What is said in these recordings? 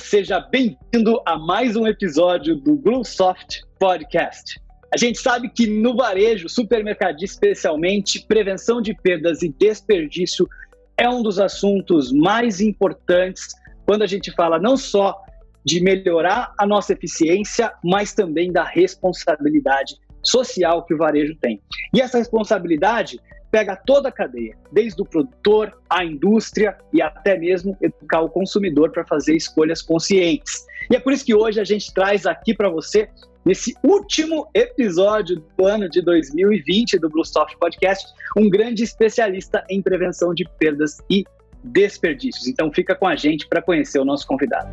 seja bem-vindo a mais um episódio do Bluesoft Podcast. A gente sabe que no varejo, supermercadista especialmente, prevenção de perdas e desperdício é um dos assuntos mais importantes quando a gente fala não só de melhorar a nossa eficiência, mas também da responsabilidade social que o varejo tem. E essa responsabilidade pega toda a cadeia, desde o produtor, a indústria e até mesmo educar o consumidor para fazer escolhas conscientes. E é por isso que hoje a gente traz aqui para você, nesse último episódio do ano de 2020 do Bluesoft Podcast, um grande especialista em prevenção de perdas e desperdícios. Então fica com a gente para conhecer o nosso convidado.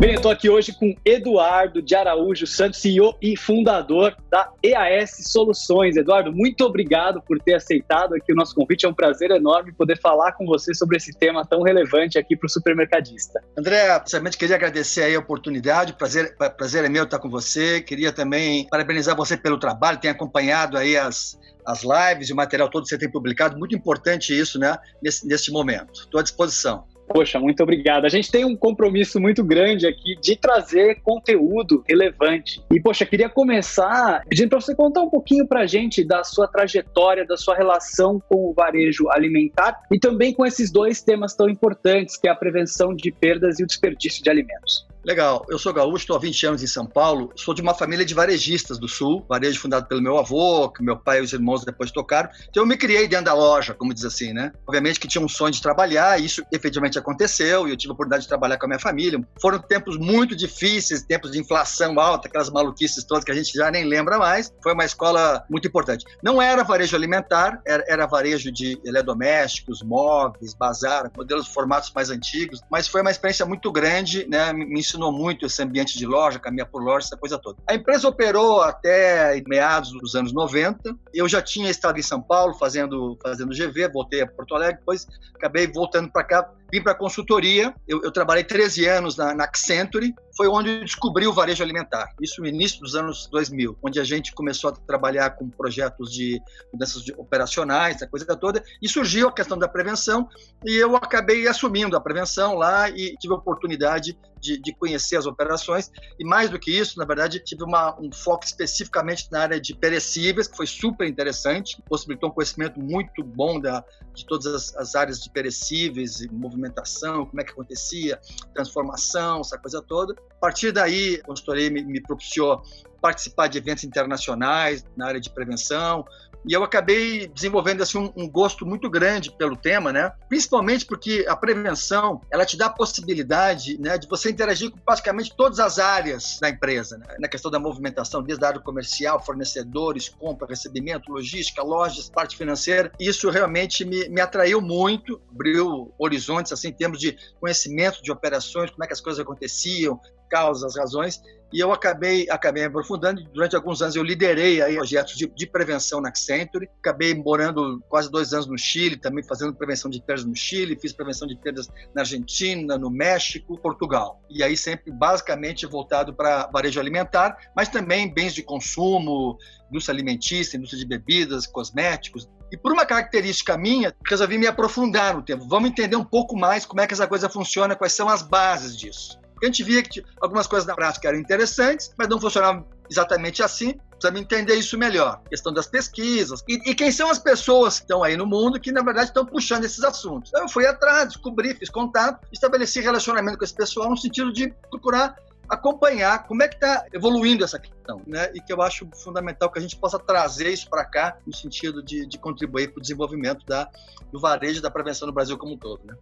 Bem, eu estou aqui hoje com Eduardo de Araújo Santos, CEO e fundador da EAS Soluções. Eduardo, muito obrigado por ter aceitado aqui o nosso convite. É um prazer enorme poder falar com você sobre esse tema tão relevante aqui para o supermercadista. André, principalmente queria agradecer aí a oportunidade. Prazer, prazer é meu estar com você. Queria também parabenizar você pelo trabalho, tem acompanhado aí as, as lives e o material todo que você tem publicado. Muito importante isso, né, nesse momento. Estou à disposição. Poxa, muito obrigado. A gente tem um compromisso muito grande aqui de trazer conteúdo relevante. E, poxa, queria começar pedindo para você contar um pouquinho para a gente da sua trajetória, da sua relação com o varejo alimentar e também com esses dois temas tão importantes, que é a prevenção de perdas e o desperdício de alimentos. Legal, eu sou gaúcho, estou há 20 anos em São Paulo, sou de uma família de varejistas do Sul, varejo fundado pelo meu avô, que meu pai e os irmãos depois tocaram, então eu me criei dentro da loja, como diz assim, né? Obviamente que tinha um sonho de trabalhar, e isso efetivamente aconteceu, e eu tive a oportunidade de trabalhar com a minha família. Foram tempos muito difíceis, tempos de inflação alta, aquelas maluquices todas que a gente já nem lembra mais, foi uma escola muito importante. Não era varejo alimentar, era, era varejo de eletrodomésticos, móveis, bazar, modelos formatos mais antigos, mas foi uma experiência muito grande, né? Me ensinou muito esse ambiente de loja, caminhar por loja, essa coisa toda. A empresa operou até meados dos anos 90. Eu já tinha estado em São Paulo fazendo, fazendo GV, voltei a Porto Alegre, depois acabei voltando para cá vim para consultoria, eu, eu, trabalhei 13 anos na, na Accenture, foi onde eu descobri o varejo alimentar, isso no início dos anos 2000, onde a gente começou a trabalhar com projetos de mudanças operacionais, essa coisa toda, e surgiu a questão da prevenção, e eu acabei assumindo a prevenção lá e tive a oportunidade de, de conhecer as operações, e mais do que isso, na verdade, tive uma, um foco especificamente na área de perecíveis, que foi super interessante, possibilitou um conhecimento muito bom da, de todas as, as áreas de perecíveis movimentação, como é que acontecia, transformação, essa coisa toda. A partir daí, a consultoria me, me propiciou participar de eventos internacionais na área de prevenção, e eu acabei desenvolvendo assim um, um, gosto muito grande pelo tema, né? Principalmente porque a prevenção ela te dá a possibilidade, né, de você interagir com praticamente todas as áreas da empresa, né? na questão da movimentação, desde a área comercial, fornecedores, compra, recebimento, logística, lojas, parte financeira. Isso realmente me, me atraiu muito, abriu horizontes assim em termos de conhecimento de operações, como é que as coisas aconteciam, causas, razões, e eu acabei, acabei aprofundando. Durante alguns anos eu liderei aí projetos de, de, prevenção na Accenture. Acabei morando quase dois anos no Chile, também fazendo prevenção de perdas no Chile. Fiz prevenção de perdas na Argentina, no México, Portugal. E aí sempre basicamente voltado para varejo alimentar, mas também bens de consumo, indústria alimentícia, indústria de bebidas, cosméticos. E por uma característica minha, resolvi me aprofundar no tempo. Vamos entender um pouco mais como é que essa coisa funciona, quais são as bases disso. Porque a gente via que algumas coisas na prática eram interessantes, mas não funcionavam exatamente assim. Precisamos entender isso melhor. Questão das pesquisas. E, e, quem são as pessoas que estão aí no mundo que, na verdade, estão puxando esses assuntos. Então, eu fui atrás, descobri, fiz contato, estabeleci relacionamento com esse pessoal no sentido de procurar acompanhar como é que está evoluindo essa questão, né? E que eu acho fundamental que a gente possa trazer isso para cá no sentido de, de contribuir para o desenvolvimento da, do varejo da prevenção no Brasil como um todo, né?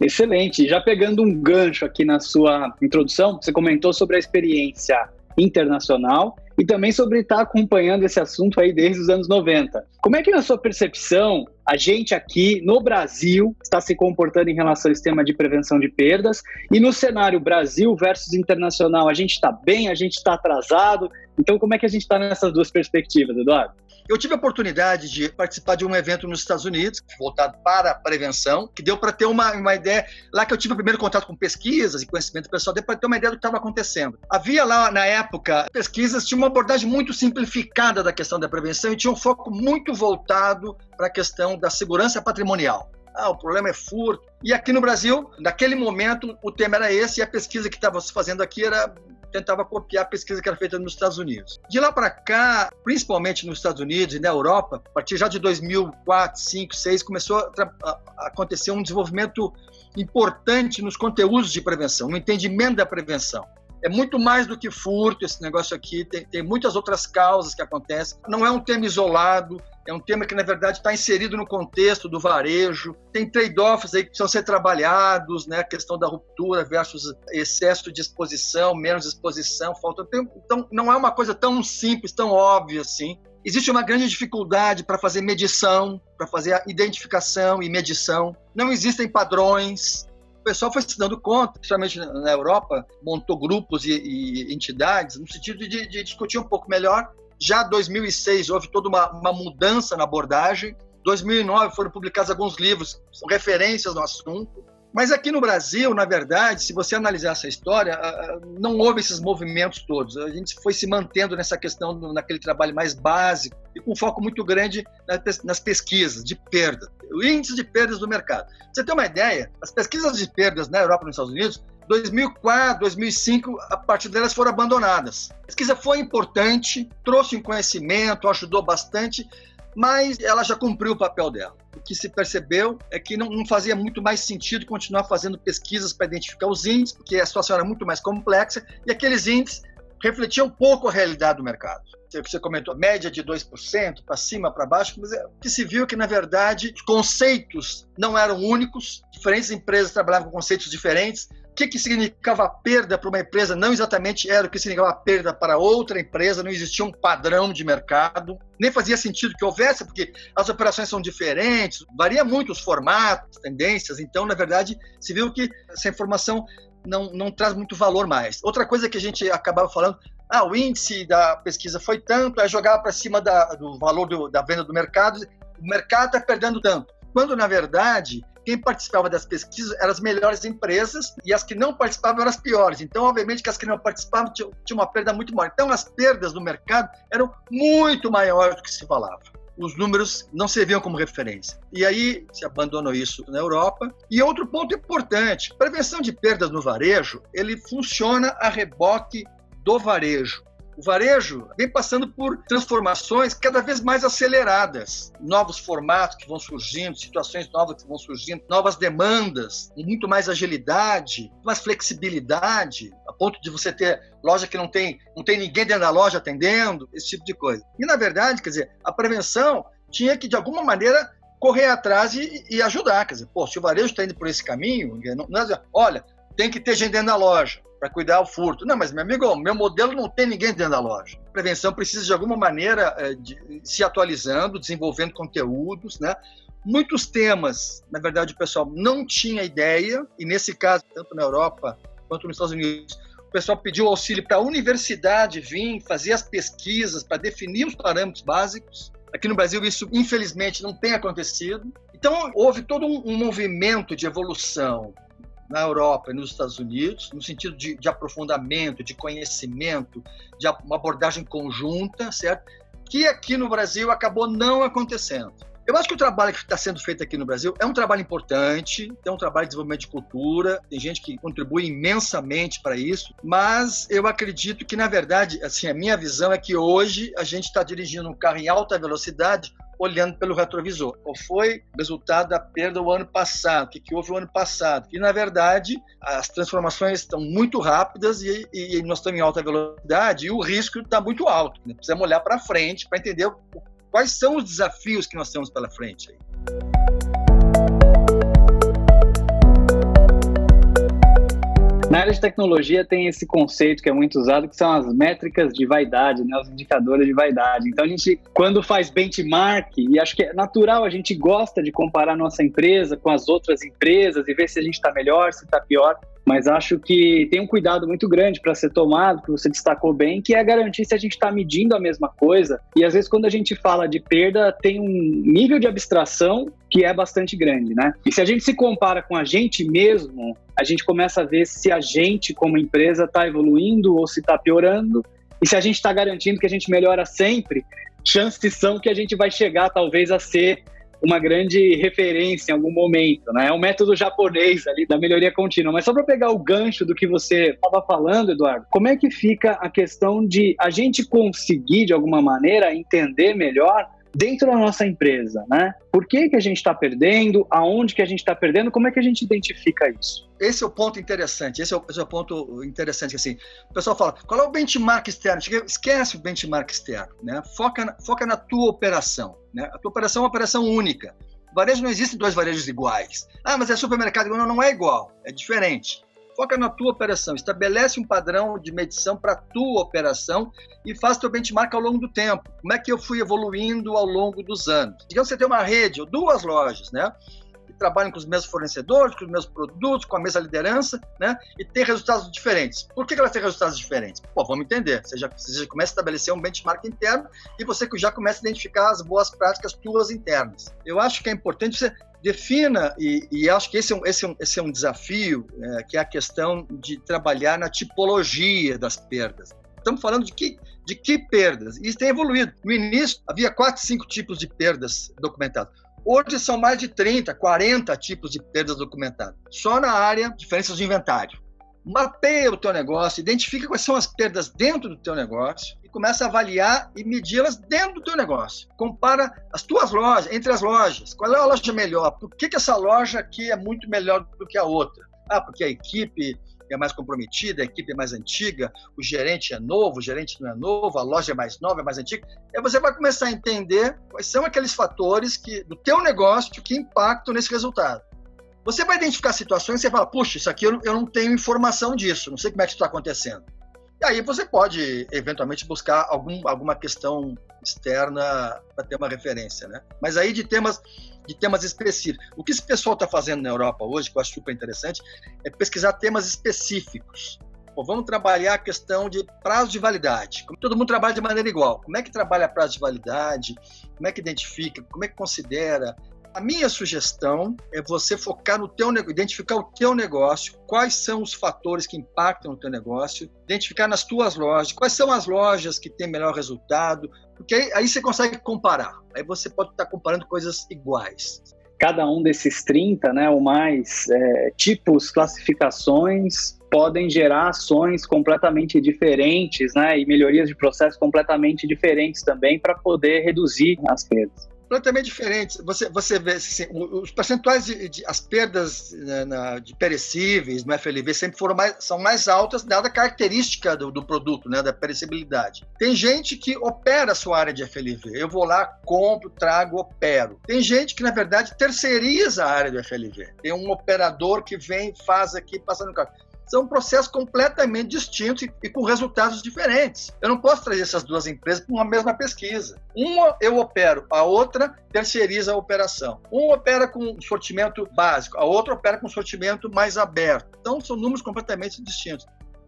Excelente. Já pegando um gancho aqui na sua introdução, você comentou sobre a experiência internacional e também sobre estar acompanhando esse assunto aí desde os anos 90. Como é que, na sua percepção, a gente aqui no Brasil está se comportando em relação ao sistema de prevenção de perdas? E no cenário Brasil versus internacional, a gente está bem, a gente está atrasado? Então, como é que a gente está nessas duas perspectivas, Eduardo? Eu tive a oportunidade de participar de um evento nos Estados Unidos, voltado para a prevenção, que deu para ter uma, uma ideia. Lá que eu tive o primeiro contato com pesquisas e conhecimento pessoal, deu para ter uma ideia do que estava acontecendo. Havia lá, na época, pesquisas, tinha uma abordagem muito simplificada da questão da prevenção e tinha um foco muito voltado para a questão da segurança patrimonial. ah, o problema é furto. E aqui no Brasil, naquele momento, o tema era esse e a pesquisa que estava se fazendo aqui era tentava copiar a pesquisa que era feita nos Estados Unidos. De lá para cá, principalmente nos Estados Unidos e na Europa, a partir já de 2004, 2005, 2006, começou a, a acontecer um desenvolvimento importante nos conteúdos de prevenção, no entendimento da prevenção é muito mais do que furto esse negócio aqui, tem, tem muitas outras causas que acontecem. Não é um tema isolado, é um tema que, na verdade, está inserido no contexto do varejo. Tem trade-offs aí que precisam ser trabalhados, né? A questão da ruptura versus excesso de exposição, menos exposição, falta. Então, não é uma coisa tão simples, tão óbvia assim. Existe uma grande dificuldade para fazer medição, para fazer a identificação e medição. Não existem padrões, o pessoal foi se dando conta, principalmente na Europa, montou grupos e, e entidades no sentido de, de, discutir um pouco melhor. Já em 2006 houve toda uma, uma mudança na abordagem. 2009 foram publicados alguns livros, referências no assunto. Mas aqui no Brasil, na verdade, se você analisar essa história, não houve esses movimentos todos. A gente foi se mantendo nessa questão, naquele trabalho mais básico e com foco muito grande nas pesquisas de perda, o índice de perdas do mercado. Pra você ter uma ideia, as pesquisas de perdas na Europa e nos Estados Unidos 2004, 2005, a partir delas foram abandonadas. A pesquisa foi importante, trouxe um conhecimento, ajudou bastante, mas ela já cumpriu o papel dela. O que se percebeu é que não, não fazia muito mais sentido continuar fazendo pesquisas para identificar os índices, porque a situação era muito mais complexa e aqueles índices refletiam pouco a realidade do mercado. O que você comentou, média de 2%, para cima, para baixo, mas é, o que se viu é que, na verdade, os conceitos não eram únicos, diferentes empresas trabalhavam com conceitos diferentes, o que, que significava perda para uma empresa não exatamente era o que significava perda para outra empresa, não existia um padrão de mercado, nem fazia sentido que houvesse, porque as operações são diferentes, varia muito os formatos, tendências, então, na verdade, se viu que essa informação não, não traz muito valor mais. Outra coisa que a gente acabava falando, ah, o índice da pesquisa foi tanto, aí jogava para cima da, do valor do, da venda do mercado, o mercado está perdendo tanto. Quando, na verdade, quem participava das pesquisas eram as melhores empresas e as que não participavam eram as piores. Então, obviamente, que as que não participavam tinham, tinham uma perda muito maior. Então, as perdas do mercado eram muito maiores do que se falava os números não serviam como referência. E aí se abandonou isso na Europa. E outro ponto importante, prevenção de perdas no varejo, ele funciona a reboque do varejo. O varejo vem passando por transformações cada vez mais aceleradas, novos formatos que vão surgindo, situações novas que vão surgindo, novas demandas, muito mais agilidade, mais flexibilidade, a ponto de você ter loja que não tem, não tem ninguém dentro da loja atendendo, esse tipo de coisa. E na verdade, quer dizer, a prevenção tinha que de alguma maneira correr atrás e, e ajudar, quer dizer, pô, se o varejo está indo por esse caminho, não, não olha, tem que ter gente dentro da loja para cuidar do furto. Não, mas meu amigo, meu modelo não tem ninguém dentro da loja. A prevenção precisa de alguma maneira é, de, se atualizando, desenvolvendo conteúdos, né? Muitos temas, na verdade, o pessoal não tinha ideia, e nesse caso, tanto na Europa quanto nos Estados Unidos, o pessoal pediu auxílio para a universidade vir fazer as pesquisas para definir os parâmetros básicos. Aqui no Brasil, isso infelizmente não tem acontecido. Então, houve todo um, um movimento de evolução na Europa e nos Estados Unidos, no sentido de, de aprofundamento, de conhecimento, de uma abordagem conjunta, certo? Que aqui no Brasil acabou não acontecendo. Eu acho que o trabalho que está sendo feito aqui no Brasil é um trabalho importante, é um trabalho de desenvolvimento de cultura, tem gente que contribui imensamente para isso, mas eu acredito que, na verdade, assim, a minha visão é que hoje a gente está dirigindo um carro em alta velocidade olhando pelo retrovisor. Qual foi o resultado da perda o ano passado? O que, que houve o ano passado? E, na verdade, as transformações estão muito rápidas e, e nós estamos em alta velocidade e o risco está muito alto. Né? Precisamos olhar para frente para entender quais são os desafios que nós temos pela frente. Na área de tecnologia tem esse conceito que é muito usado, que são as métricas de vaidade, né, os indicadores de vaidade. Então a gente, quando faz benchmark, e acho que é natural, a gente gosta de comparar nossa empresa com as outras empresas e ver se a gente está melhor, se está pior mas acho que tem um cuidado muito grande para ser tomado, que você destacou bem, que é garantir se a gente está medindo a mesma coisa. E às vezes, quando a gente fala de perda, tem um nível de abstração que é bastante grande, né? E se a gente se compara com a gente mesmo, a gente começa a ver se a gente, como empresa, está evoluindo ou se está piorando. E se a gente está garantindo que a gente melhora sempre, chances são que a gente vai chegar, talvez, a ser uma grande referência em algum momento, né? É um método japonês ali da melhoria contínua. Mas só para pegar o gancho do que você estava falando, Eduardo, como é que fica a questão de a gente conseguir, de alguma maneira, entender melhor dentro da nossa empresa, né? Por que, que a gente está perdendo? Aonde que a gente está perdendo? Como é que a gente identifica isso? Esse é o ponto interessante. Esse é o, esse é o ponto interessante. Assim, o pessoal fala, qual é o benchmark externo? Esquece o benchmark externo, né? Foca na, foca na tua operação, né? A tua operação é uma operação única. Varejo não existe dois varejos iguais. Ah, mas é supermercado. Não, não é igual. É diferente. Foca na tua operação, estabelece um padrão de medição para a tua operação e faz teu benchmark ao longo do tempo. Como é que eu fui evoluindo ao longo dos anos? Digamos que você tem uma rede ou duas lojas, né? Que trabalham com os mesmos fornecedores, com os mesmos produtos, com a mesma liderança, né? E tem resultados diferentes. Por que elas têm resultados diferentes? Pô, vamos entender. Você já, você já começa a estabelecer um benchmark interno e você já começa a identificar as boas práticas tuas internas. Eu acho que é importante você defina, e, e, acho que esse é um, esse é um, esse é um desafio, é, que é a questão de trabalhar na tipologia das perdas. Estamos falando de que, de que perdas? Isso tem evoluído. No início, havia quatro, cinco tipos de perdas documentadas. Hoje são mais de 30, 40 tipos de perdas documentadas. Só na área diferenças de inventário. Mapeia o teu negócio, identifica quais são as perdas dentro do teu negócio começa a avaliar e medi-las dentro do teu negócio. Compara as tuas lojas, entre as lojas. Qual é a loja melhor? Por que, que essa loja aqui é muito melhor do que a outra? Ah, porque a equipe é mais comprometida, a equipe é mais antiga, o gerente é novo, o gerente não é novo, a loja é mais nova, é mais antiga. Aí você vai começar a entender quais são aqueles fatores que, do teu negócio que impactam nesse resultado. Você vai identificar situações e você fala, puxa, isso aqui eu, eu não tenho informação disso, não sei como é que isso está acontecendo. E aí você pode, eventualmente, buscar algum, alguma questão externa para ter uma referência, né? Mas aí de temas de temas específicos. O que esse pessoal está fazendo na Europa hoje, que eu acho super interessante, é pesquisar temas específicos. Pô, vamos trabalhar a questão de prazo de validade. Como todo mundo trabalha de maneira igual. Como é que trabalha prazo de validade? Como é que identifica? Como é que considera? A minha sugestão é você focar no teu negócio, identificar o teu negócio, quais são os fatores que impactam o teu negócio, identificar nas tuas lojas, quais são as lojas que têm melhor resultado, porque aí, aí você consegue comparar. Aí você pode estar comparando coisas iguais. Cada um desses 30, né, ou mais é, tipos, classificações, podem gerar ações completamente diferentes, né, e melhorias de processo completamente diferentes também para poder reduzir as perdas completamente diferentes. Você, você vê assim, os percentuais de, de as perdas né, na, de perecíveis no FLV sempre foram mais, são mais altas, dada a característica do, do, produto, né, da perecibilidade. Tem gente que opera a sua área de FLV. Eu vou lá, compro, trago, opero. Tem gente que, na verdade, terceiriza a área do FLV. Tem um operador que vem, faz aqui, passa no carro são processos completamente distintos e, com resultados diferentes. Eu não posso trazer essas duas empresas para uma mesma pesquisa. Uma eu opero, a outra terceiriza a operação. Uma opera com sortimento básico, a outra opera com sortimento mais aberto. Então, são números completamente distintos.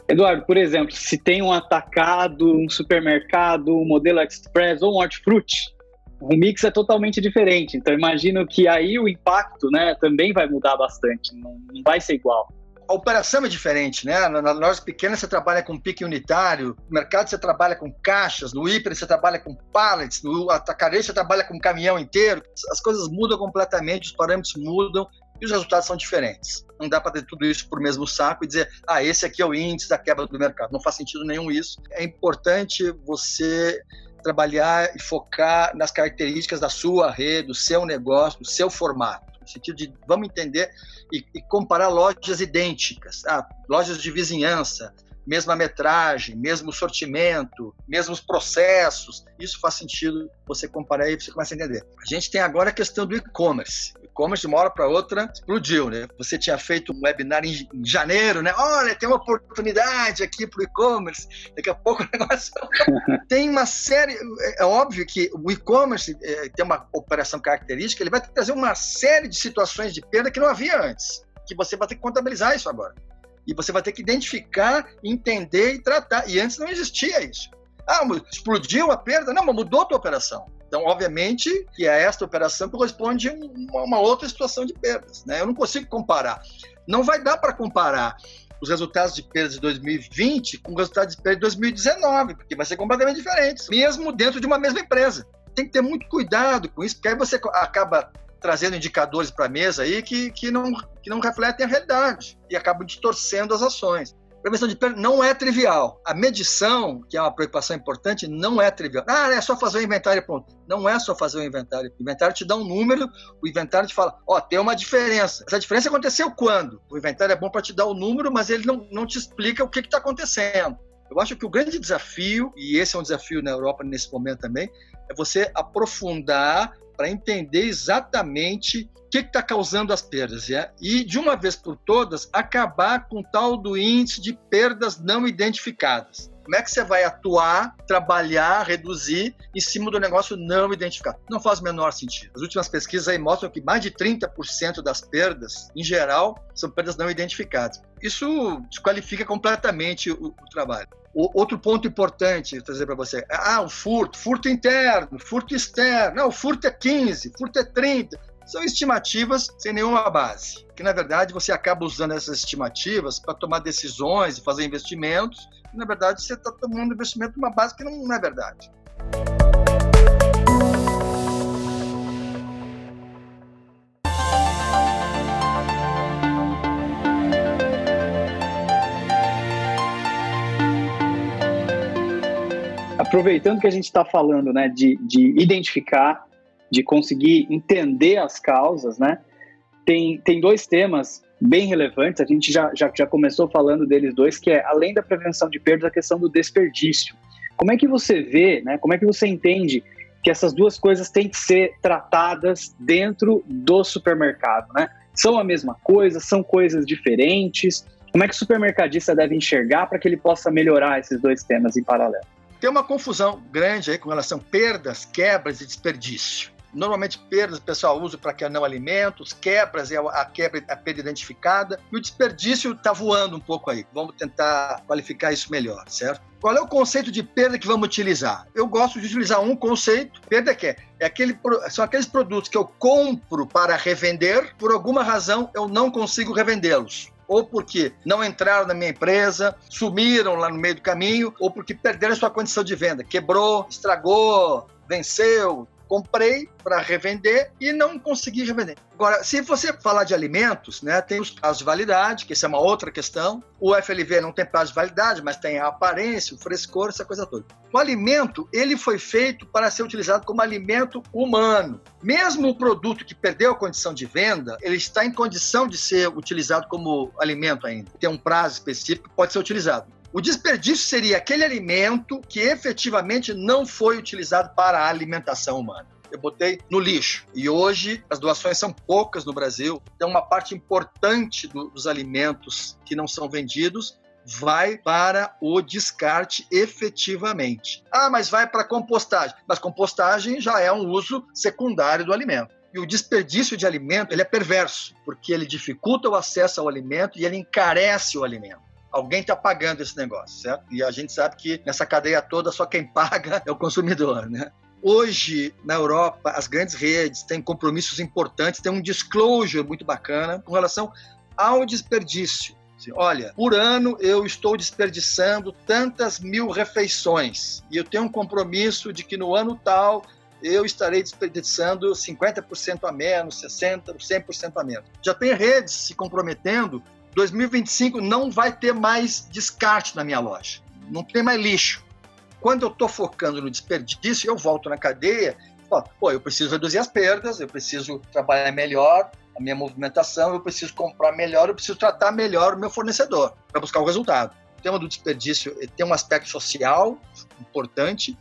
Eduardo, por exemplo, se tem um atacado, um supermercado, um modelo express ou um hortifruti, o mix é totalmente diferente. Então, imagino que aí o impacto né, também vai mudar bastante, não, não vai ser igual a operação é diferente, né? Na, loja pequena você trabalha com pique unitário, no mercado você trabalha com caixas, no hiper você trabalha com pallets, no atacarejo você trabalha com caminhão inteiro. As coisas mudam completamente, os parâmetros mudam e os resultados são diferentes. Não dá para ter tudo isso por mesmo saco e dizer, ah, esse aqui é o índice da quebra do mercado. Não faz sentido nenhum isso. É importante você trabalhar e focar nas características da sua rede, do seu negócio, do seu formato no sentido de vamos entender e, e comparar lojas idênticas, ah, lojas de vizinhança, mesma metragem, mesmo sortimento, mesmos processos. Isso faz sentido você comparar e você começa a entender. A gente tem agora a questão do e-commerce. E-commerce de uma hora para outra explodiu, né? Você tinha feito um webinar em, janeiro, né? Olha, tem uma oportunidade aqui para o e-commerce. Daqui a pouco o negócio tem uma série. É, é óbvio que o e-commerce é, tem uma operação característica. Ele vai trazer uma série de situações de perda que não havia antes. Que você vai ter que contabilizar isso agora. E você vai ter que identificar, entender e tratar. E antes não existia isso. Ah, explodiu a perda? Não, mas mudou a tua operação. Então, obviamente, que a esta operação corresponde a uma outra situação de perdas. Né? Eu não consigo comparar. Não vai dar para comparar os resultados de perdas de 2020 com os resultados de perda de 2019, porque vai ser completamente diferente, mesmo dentro de uma mesma empresa. tem que ter muito cuidado com isso, porque aí você acaba trazendo indicadores para a mesa aí que, que, não, que não refletem a realidade e acabam distorcendo as ações. Prevenção de perda não é trivial. A medição, que é uma preocupação importante, não é trivial. Ah, é só fazer o inventário pronto. Não é só fazer o inventário. O inventário te dá um número, o inventário te fala, ó, oh, tem uma diferença. Essa diferença aconteceu quando? O inventário é bom para te dar o número, mas ele não, não te explica o que está acontecendo. Eu acho que o grande desafio, e esse é um desafio na Europa nesse momento também, é você aprofundar para entender exatamente o que está causando as perdas é? e, de uma vez por todas, acabar com tal do índice de perdas não identificadas. Como é que você vai atuar, trabalhar, reduzir em cima do negócio não identificado? Não faz o menor sentido. As últimas pesquisas aí mostram que mais de 30% das perdas, em geral, são perdas não identificadas. Isso desqualifica completamente o, o trabalho. O, outro ponto importante trazer para você. Ah, o furto, furto interno, furto externo. Não, o furto é 15, furto é 30. São estimativas sem nenhuma base. Que na verdade você acaba usando essas estimativas para tomar decisões e fazer investimentos. E, na verdade você está tomando investimento numa base que não, não é verdade. Aproveitando que a gente está falando né, de, de identificar, de conseguir entender as causas, né, tem, tem dois temas bem relevantes, a gente já, já, já começou falando deles dois, que é, além da prevenção de perdas, a questão do desperdício. Como é que você vê, né, como é que você entende que essas duas coisas têm que ser tratadas dentro do supermercado, né? São a mesma coisa, são coisas diferentes? Como é que o supermercadista deve enxergar para que ele possa melhorar esses dois temas em paralelo? Tem uma confusão grande aí com relação a perdas, quebras e desperdício. Normalmente, perdas o pessoal usa para que não alimentos, quebras é a quebra, a perda identificada, e o desperdício está voando um pouco aí. Vamos tentar qualificar isso melhor, certo? Qual é o conceito de perda que vamos utilizar? Eu gosto de utilizar um conceito. Perda que é, é aquele, são aqueles produtos que eu compro para revender, por alguma razão eu não consigo revendê-los ou porque não entraram na minha empresa, sumiram lá no meio do caminho, ou porque perderam sua condição de venda, quebrou, estragou, venceu, comprei para revender e não consegui revender. Agora, se você falar de alimentos, né, tem os prazos de validade, que essa é uma outra questão. O FLV não tem prazo de validade, mas tem a aparência, o frescor, essa coisa toda. O alimento, ele foi feito para ser utilizado como alimento humano. Mesmo o produto que perdeu a condição de venda, ele está em condição de ser utilizado como alimento ainda. Tem um prazo específico que pode ser utilizado. O desperdício seria aquele alimento que efetivamente não foi utilizado para a alimentação humana eu botei no lixo. E hoje as doações são poucas no Brasil, então uma parte importante dos alimentos que não são vendidos vai para o descarte efetivamente. Ah, mas vai para compostagem. Mas compostagem já é um uso secundário do alimento. E o desperdício de alimento ele é perverso, porque ele dificulta o acesso ao alimento e ele encarece o alimento alguém está pagando esse negócio, certo? E a gente sabe que nessa cadeia toda só quem paga é o consumidor, né? Hoje, na Europa, as grandes redes têm compromissos importantes, tem um disclosure muito bacana com relação ao desperdício. Assim, olha, por ano eu estou desperdiçando tantas mil refeições e eu tenho um compromisso de que no ano tal eu estarei desperdiçando 50% a menos, 60%, 100% a menos. Já tem redes se comprometendo 2025 não vai ter mais descarte na minha loja, não tem mais lixo. Quando eu estou focando no desperdício, eu volto na cadeia pô, eu preciso reduzir as perdas, eu preciso trabalhar melhor a minha movimentação, eu preciso comprar melhor, eu preciso tratar melhor o meu fornecedor para buscar o resultado. O tema do desperdício tem um aspecto social importante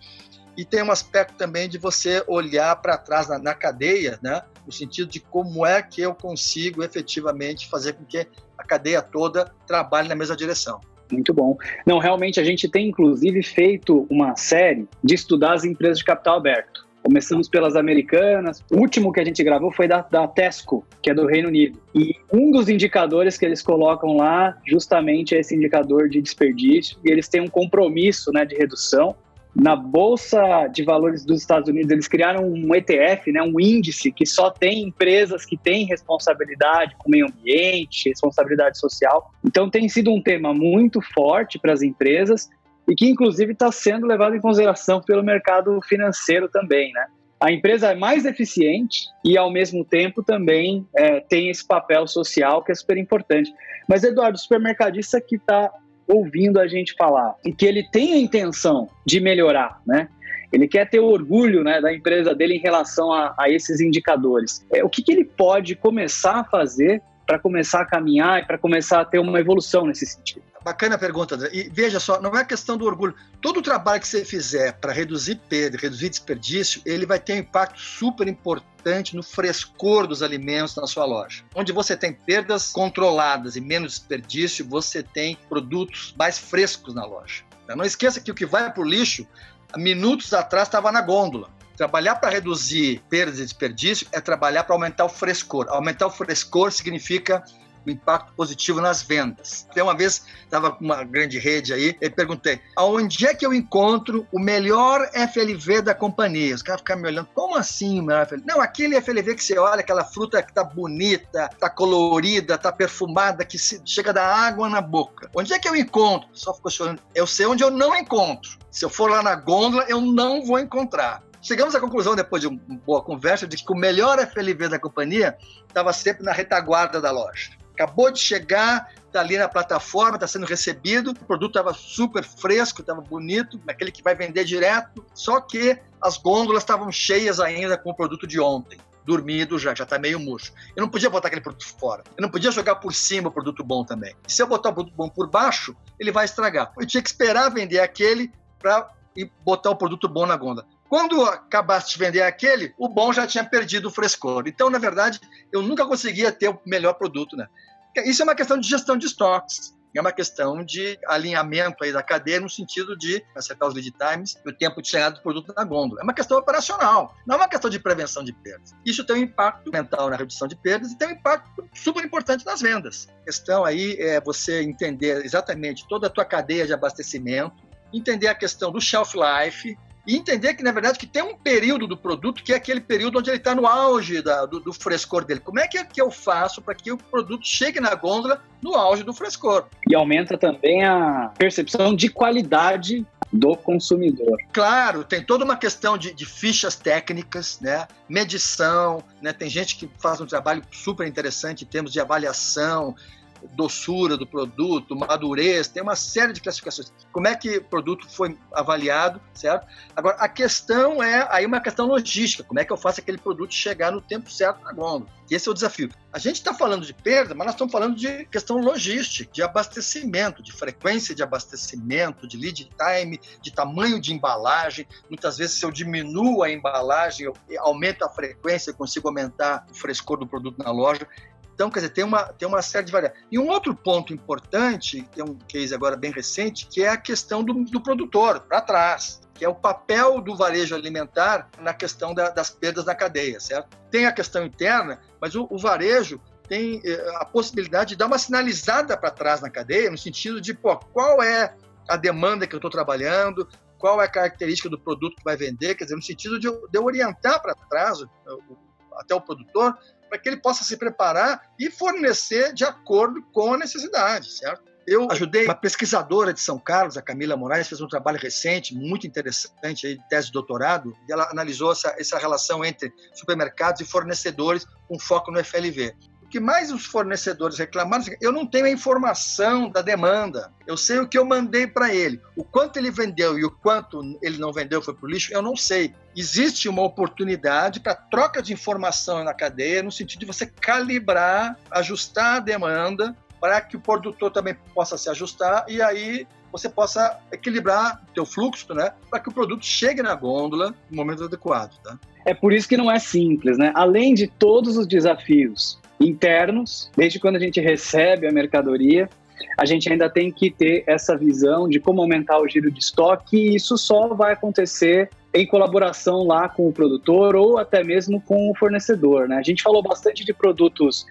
e tem um aspecto também de você olhar para trás na, na, cadeia, né? no sentido de como é que eu consigo efetivamente fazer com que cadeia toda trabalhe na mesma direção. Muito bom. Não, realmente a gente tem inclusive feito uma série de estudar as empresas de capital aberto. Começamos pelas americanas. O último que a gente gravou foi da, da Tesco, que é do Reino Unido. E um dos indicadores que eles colocam lá, justamente, é esse indicador de desperdício. E eles têm um compromisso né, de redução na Bolsa de Valores dos Estados Unidos, eles criaram um ETF, né, um índice que só tem empresas que têm responsabilidade com o meio ambiente, responsabilidade social. Então, tem sido um tema muito forte para as empresas e que, inclusive, está sendo levado em consideração pelo mercado financeiro também. Né? a empresa é mais eficiente e, ao mesmo tempo, também é, tem esse papel social que é super importante. Mas, Eduardo, o supermercadista que está ouvindo a gente falar e que ele tem a intenção de melhorar, né? Ele quer ter orgulho né, da empresa dele em relação a, a esses indicadores. É, o que, que ele pode começar a fazer para começar a caminhar e para começar a ter uma evolução nesse sentido? Bacana a pergunta, André. E veja só, não é questão do orgulho. Todo o trabalho que você fizer para reduzir perda, reduzir desperdício, ele vai ter um impacto super importante no frescor dos alimentos na sua loja. Onde você tem perdas controladas e menos desperdício, você tem produtos mais frescos na loja. Não esqueça que o que vai para o lixo, minutos atrás estava na gôndola. Trabalhar para reduzir perdas e desperdício é trabalhar para aumentar o frescor. Aumentar o frescor significa o impacto positivo nas vendas. Até uma vez estava com uma grande rede aí e perguntei: aonde é que eu encontro o melhor FLV da companhia? Os caras ficaram me olhando, como assim, melhor FLV? Não, aquele FLV que você olha, aquela fruta que tá bonita, tá colorida, tá perfumada, que chega da água na boca. Onde é que eu encontro? Só ficou chorando. Eu sei onde eu não encontro. Se eu for lá na gôndola, eu não vou encontrar. Chegamos à conclusão, depois de uma boa conversa, de que o melhor FLV da companhia estava sempre na retaguarda da loja acabou de chegar, está ali na plataforma, está sendo recebido, o produto estava super fresco, estava bonito, aquele que vai vender direto, só que as gôndolas estavam cheias ainda com o produto de ontem. Dormido já, já está meio murcho. Eu não podia botar aquele produto fora. Eu não podia jogar por cima o produto bom também. E se eu botar o produto bom por baixo, ele vai estragar. Eu tinha que esperar vender aquele para botar o produto bom na gôndola. Quando acabasse de vender aquele, o bom já tinha perdido o frescor. Então, na verdade, eu nunca conseguia ter o melhor produto, né? Isso é uma questão de gestão de estoques. É uma questão de alinhamento aí da cadeia no sentido de acertar os lead times e o tempo de chegada do produto na gôndola. É uma questão operacional, não é uma questão de prevenção de perdas. Isso tem um impacto mental na redução de perdas e tem um impacto super importante nas vendas. A questão aí é você entender exatamente toda a tua cadeia de abastecimento, entender a questão do shelf life, e entender que, na verdade, que tem um período do produto que é aquele período onde ele está no auge da, do, do, frescor dele. Como é que, que eu faço para que o produto chegue na gôndola no auge do frescor? E aumenta também a percepção de qualidade do consumidor. Claro, tem toda uma questão de, de, fichas técnicas, né? medição, né? tem gente que faz um trabalho super interessante em termos de avaliação, doçura do produto, madurez, tem uma série de classificações. Como é que o produto foi avaliado, certo? Agora, a questão é aí uma questão logística. Como é que eu faço aquele produto chegar no tempo certo na gôndola? Esse é o desafio. A gente está falando de perda, mas nós estamos falando de questão logística, de abastecimento, de frequência de abastecimento, de lead time, de tamanho de embalagem. Muitas vezes, se eu diminuo a embalagem, eu aumento a frequência, eu consigo aumentar o frescor do produto na loja. Então, quer dizer, tem uma, tem uma série de variáveis. E um outro ponto importante, tem um case agora bem recente, que é a questão do, do produtor, para trás, que é o papel do varejo alimentar na questão da, das perdas na cadeia, certo? Tem a questão interna, mas o, o varejo tem eh, a possibilidade de dar uma sinalizada para trás na cadeia, no sentido de, pô, qual é a demanda que eu estou trabalhando, qual é a característica do produto que vai vender, quer dizer, no sentido de, de orientar para trás até o produtor para que ele possa se preparar e fornecer de acordo com a necessidade, certo? Eu ajudei uma pesquisadora de São Carlos, a Camila Moraes, fez um trabalho recente, muito interessante, aí, de tese de doutorado, e ela analisou essa, essa relação entre supermercados e fornecedores com foco no FLV que mais os fornecedores reclamaram, assim, eu não tenho a informação da demanda. Eu sei o que eu mandei para ele. O quanto ele vendeu e o quanto ele não vendeu foi para o lixo, eu não sei. Existe uma oportunidade para troca de informação na cadeia, no sentido de você calibrar, ajustar a demanda para que o produtor também possa se ajustar e aí você possa equilibrar o teu fluxo, né, para que o produto chegue na gôndola no momento adequado, tá? É por isso que não é simples, né? Além de todos os desafios internos, desde quando a gente recebe a mercadoria, a gente ainda tem que ter essa visão de como aumentar o giro de estoque e isso só vai acontecer em colaboração lá com o produtor ou até mesmo com o fornecedor. Né? A gente falou bastante de produtos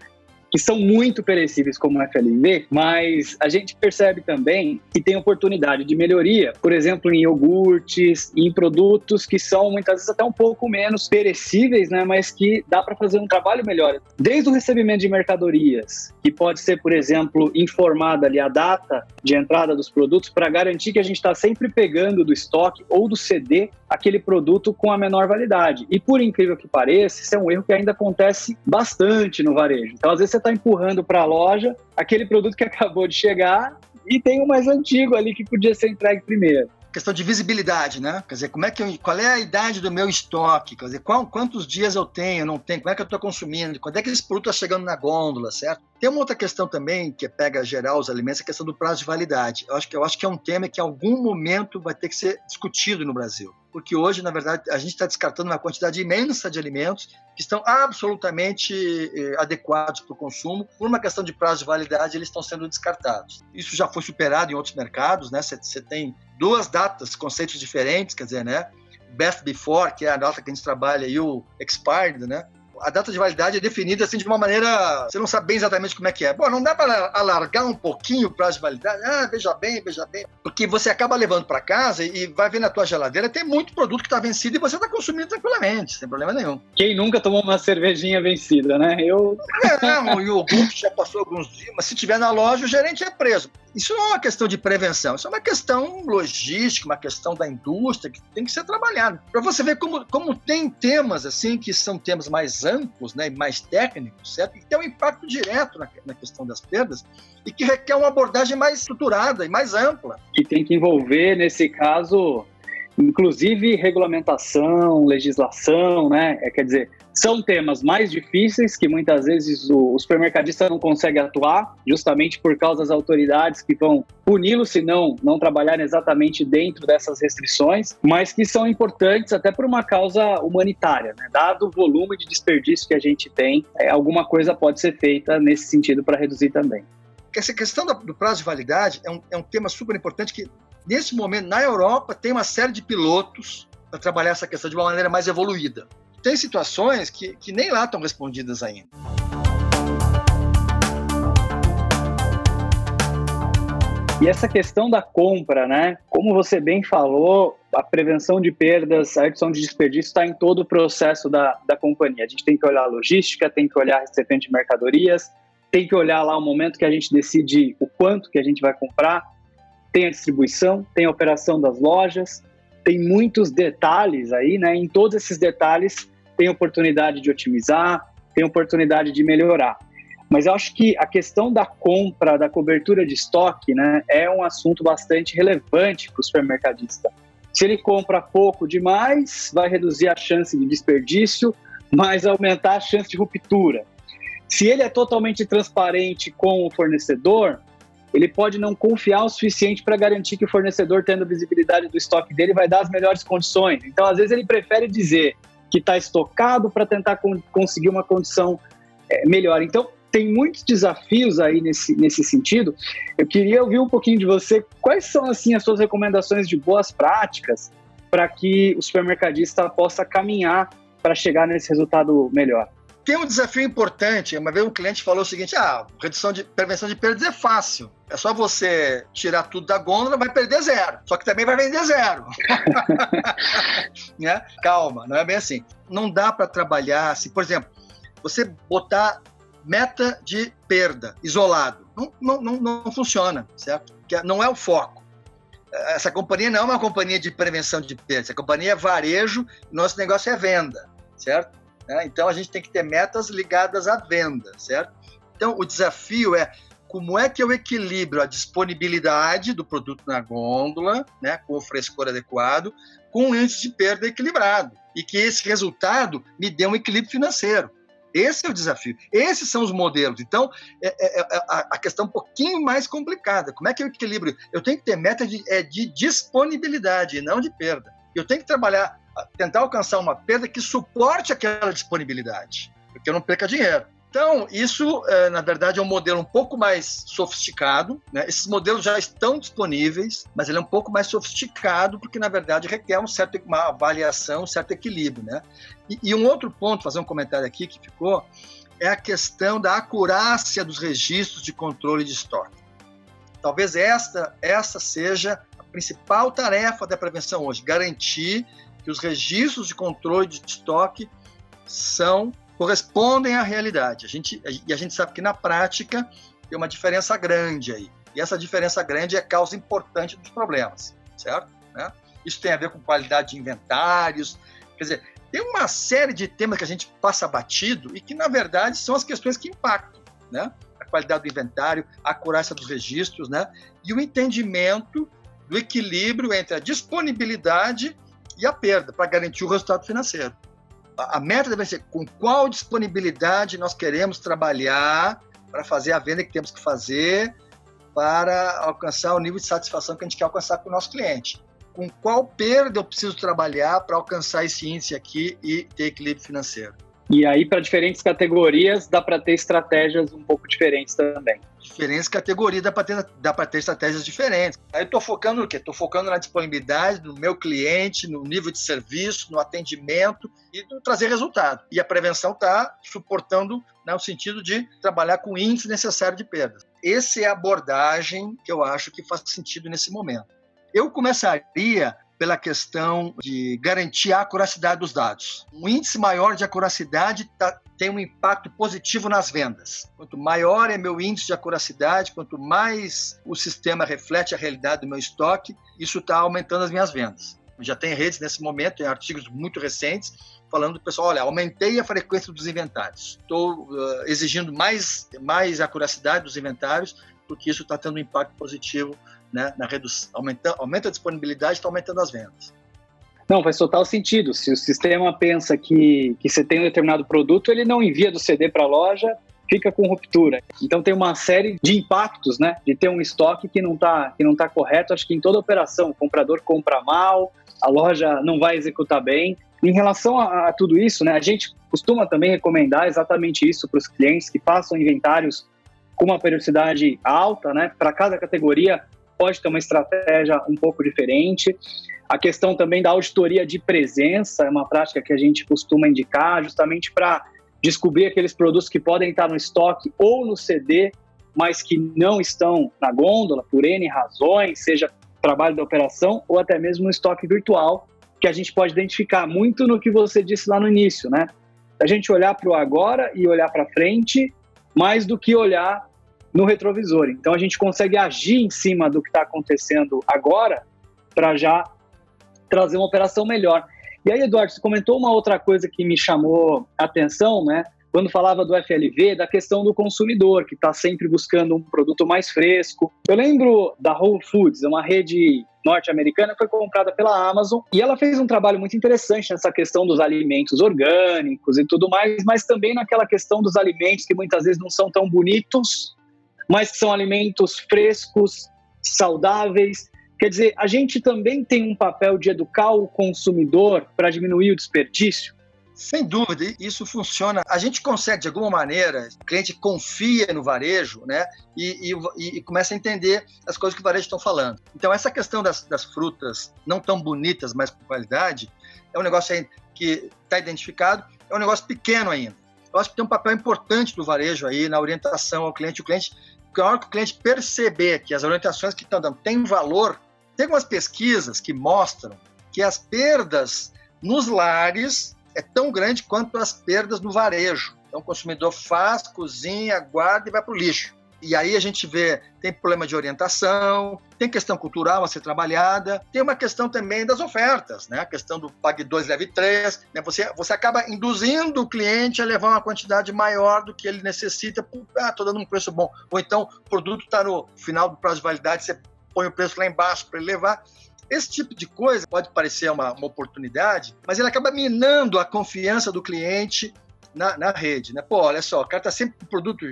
que são muito perecíveis como o FLV, mas a gente percebe também que tem oportunidade de melhoria, por exemplo, em iogurtes, em produtos que são muitas vezes até um pouco menos perecíveis, né, mas que dá para fazer um trabalho melhor. Desde o recebimento de mercadorias, que pode ser, por exemplo, informada ali a data de entrada dos produtos para garantir que a gente está sempre pegando do estoque ou do CD aquele produto com a menor validade. E por incrível que pareça, isso é um erro que ainda acontece bastante no varejo. Então, às vezes você está empurrando para a loja aquele produto que acabou de chegar e tem o mais antigo ali que podia ser entregue primeiro questão de visibilidade, né? Quer dizer, como é que eu, qual é a idade do meu estoque? Quer dizer, qual, quantos dias eu tenho, não tenho? Como é que eu estou consumindo? Quando é que esse produto está chegando na gôndola, certo? Tem uma outra questão também que pega geral os alimentos, a questão do prazo de validade. Eu acho que eu acho que é um tema que em algum momento vai ter que ser discutido no Brasil porque hoje, na verdade, a gente está descartando uma quantidade imensa de alimentos que estão absolutamente eh, adequados para o consumo. Por uma questão de prazo de validade, eles estão sendo descartados. Isso já foi superado em outros mercados, né? Você tem duas datas, conceitos diferentes, quer dizer, né? Best Before, que é a data que a gente trabalha, e o Expired, né? a data de validade é definida assim de uma maneira. Você não sabe bem exatamente como é que é. Bom, não dá para alargar um pouquinho o prazo de validade? Ah, veja bem, veja bem. Porque você acaba levando para casa e vai ver na tua geladeira, tem muito produto que está vencido e você está consumindo tranquilamente, sem problema nenhum. Quem nunca tomou uma cervejinha vencida, né? Eu. É, o iogurte já passou alguns dias, mas se tiver na loja, o gerente é preso. Isso não é uma questão de prevenção, isso é uma questão logística, uma questão da indústria que tem que ser trabalhada. Para você ver como, como tem temas assim que são temas mais amplos né, mais técnicos, certo? E que tem um impacto direto na, na questão das perdas e que requer uma abordagem mais estruturada e mais ampla. Que tem que envolver, nesse caso, inclusive regulamentação, legislação, né? É, quer dizer, são temas mais difíceis que muitas vezes o, o supermercadista não consegue atuar, justamente por causa das autoridades que vão puni-lo se não, não trabalharem exatamente dentro dessas restrições, mas que são importantes até por uma causa humanitária. Né? Dado o volume de desperdício que a gente tem, é, alguma coisa pode ser feita nesse sentido para reduzir também. Essa questão do prazo de validade é um, é um tema super importante que Nesse momento, na Europa, tem uma série de pilotos para trabalhar essa questão de uma maneira mais evoluída. Tem situações que, que nem lá estão respondidas ainda. E essa questão da compra, né? Como você bem falou, a prevenção de perdas, a redução de desperdício está em todo o processo da, da companhia. A gente tem que olhar a logística, tem que olhar a recebimento de mercadorias, tem que olhar lá o momento que a gente decide o quanto que a gente vai comprar, tem a distribuição, tem a operação das lojas, tem muitos detalhes aí, né? Em todos esses detalhes tem oportunidade de otimizar, tem oportunidade de melhorar. Mas eu acho que a questão da compra, da cobertura de estoque, né, é um assunto bastante relevante para o supermercadista. Se ele compra pouco demais, vai reduzir a chance de desperdício, mas aumentar a chance de ruptura. Se ele é totalmente transparente com o fornecedor, ele pode não confiar o suficiente para garantir que o fornecedor, tendo visibilidade do estoque dele, vai dar as melhores condições. Então, às vezes, ele prefere dizer que está estocado para tentar con conseguir uma condição é, melhor. Então, tem muitos desafios aí nesse, nesse sentido. Eu queria ouvir um pouquinho de você. Quais são, assim, as suas recomendações de boas práticas para que o supermercadista possa caminhar para chegar nesse resultado melhor? Tem um desafio importante. Uma vez um cliente falou o seguinte: ah, redução de prevenção de perdas é fácil. É só você tirar tudo da gôndola, vai perder zero. Só que também vai vender zero. né? Calma, não é bem assim. Não dá para trabalhar assim. Por exemplo, você botar meta de perda isolado. Não, não, não, não funciona, certo? Porque não é o foco. Essa companhia não é uma companhia de prevenção de perdas. Essa companhia é varejo, nosso negócio é venda, certo? Né? Então a gente tem que ter metas ligadas à venda, certo? Então o desafio é como é que eu equilibro a disponibilidade do produto na gôndola, né, com o frescor adequado, com um índice de perda equilibrado e que esse resultado me dê um equilíbrio financeiro. Esse é o desafio. Esses são os modelos. Então, é, é, é a questão é um pouquinho mais complicada. Como é que eu equilibro? Eu tenho que ter meta de, é, de disponibilidade não de perda. Eu tenho que trabalhar tentar alcançar uma perda que suporte aquela disponibilidade, porque eu não perca dinheiro. Então, isso, é, na verdade, é um modelo um pouco mais sofisticado. Né? Esses modelos já estão disponíveis, mas ele é um pouco mais sofisticado, porque, na verdade, requer um certo, uma avaliação, um certo equilíbrio. Né? E, e um outro ponto, fazer um comentário aqui que ficou, é a questão da acurácia dos registros de controle de estoque. Talvez esta, esta seja a principal tarefa da prevenção hoje, garantir que os registros de controle de estoque são correspondem à realidade. A gente, e a gente sabe que na prática tem uma diferença grande aí. E essa diferença grande é causa importante dos problemas, certo? Né? Isso tem a ver com qualidade de inventários. Quer dizer, tem uma série de temas que a gente passa batido e que, na verdade, são as questões que impactam, né? A qualidade do inventário, a acurácia dos registros, né? E o entendimento do equilíbrio entre a disponibilidade e a perda para garantir o resultado financeiro. A meta deve ser com qual disponibilidade nós queremos trabalhar para fazer a venda que temos que fazer para alcançar o nível de satisfação que a gente quer alcançar com o nosso cliente. Com qual perda eu preciso trabalhar para alcançar esse índice aqui e ter equilíbrio financeiro. E aí, para diferentes categorias, dá para ter estratégias um pouco diferentes também. Diferentes categorias, dá para ter, ter estratégias diferentes. Aí eu estou focando no quê? Estou focando na disponibilidade do meu cliente, no nível de serviço, no atendimento e no trazer resultado. E a prevenção está suportando né, no sentido de trabalhar com o índice necessário de perdas. Essa é a abordagem que eu acho que faz sentido nesse momento. Eu começaria pela questão de garantir a acuracidade dos dados. Um índice maior de acuracidade tá, tem um impacto positivo nas vendas. Quanto maior é meu índice de acuracidade, quanto mais o sistema reflete a realidade do meu estoque, isso está aumentando as minhas vendas. Já tem redes nesse momento, tem artigos muito recentes falando do pessoal, olha, aumentei a frequência dos inventários, estou uh, exigindo mais, mais acuracidade dos inventários, porque isso está tendo um impacto positivo né, na redução, aumenta, aumenta a disponibilidade, está aumentando as vendas. Não, faz total sentido. Se o sistema pensa que, que você tem um determinado produto, ele não envia do CD para a loja, fica com ruptura. Então tem uma série de impactos, né? De ter um estoque que não está que não tá correto. Acho que em toda operação, o comprador compra mal, a loja não vai executar bem. Em relação a, a tudo isso, né? A gente costuma também recomendar exatamente isso para os clientes que façam inventários com uma periodicidade alta, né? Para cada categoria, pode ter uma estratégia um pouco diferente. A questão também da auditoria de presença é uma prática que a gente costuma indicar, justamente para descobrir aqueles produtos que podem estar no estoque ou no CD, mas que não estão na gôndola por N razões, seja trabalho da operação ou até mesmo no estoque virtual, que a gente pode identificar muito no que você disse lá no início, né? A gente olhar para o agora e olhar para frente, mais do que olhar no retrovisor. Então a gente consegue agir em cima do que está acontecendo agora para já trazer uma operação melhor. E aí, Eduardo, você comentou uma outra coisa que me chamou a atenção, né? Quando falava do FLV, da questão do consumidor, que está sempre buscando um produto mais fresco. Eu lembro da Whole Foods, uma rede norte-americana, foi comprada pela Amazon e ela fez um trabalho muito interessante nessa questão dos alimentos orgânicos e tudo mais, mas também naquela questão dos alimentos que muitas vezes não são tão bonitos, mas que são alimentos frescos, saudáveis. Quer dizer, a gente também tem um papel de educar o consumidor para diminuir o desperdício? Sem dúvida, isso funciona. A gente consegue, de alguma maneira, o cliente confia no varejo né, e, e, e começa a entender as coisas que o varejo estão falando. Então, essa questão das, das frutas não tão bonitas, mas com qualidade, é um negócio que está identificado, é um negócio pequeno ainda. Eu acho que tem um papel importante do varejo aí na orientação ao cliente. O cliente na hora que o cliente perceber que as orientações que estão dando têm valor, tem algumas pesquisas que mostram que as perdas nos lares é tão grande quanto as perdas no varejo. Então, o consumidor faz, cozinha, guarda e vai para o lixo. E aí a gente vê, tem problema de orientação, tem questão cultural a ser trabalhada, tem uma questão também das ofertas, né? A questão do pague 2, leve 3, né? Você, você acaba induzindo o cliente a levar uma quantidade maior do que ele necessita, ah, tô dando um preço bom. Ou então, o produto está no final do prazo de validade, você põe o preço lá embaixo para ele levar. Esse tipo de coisa pode parecer uma, uma oportunidade, mas ele acaba minando a confiança do cliente na, na, rede, né? Pô, olha só, o cara tá sempre com produto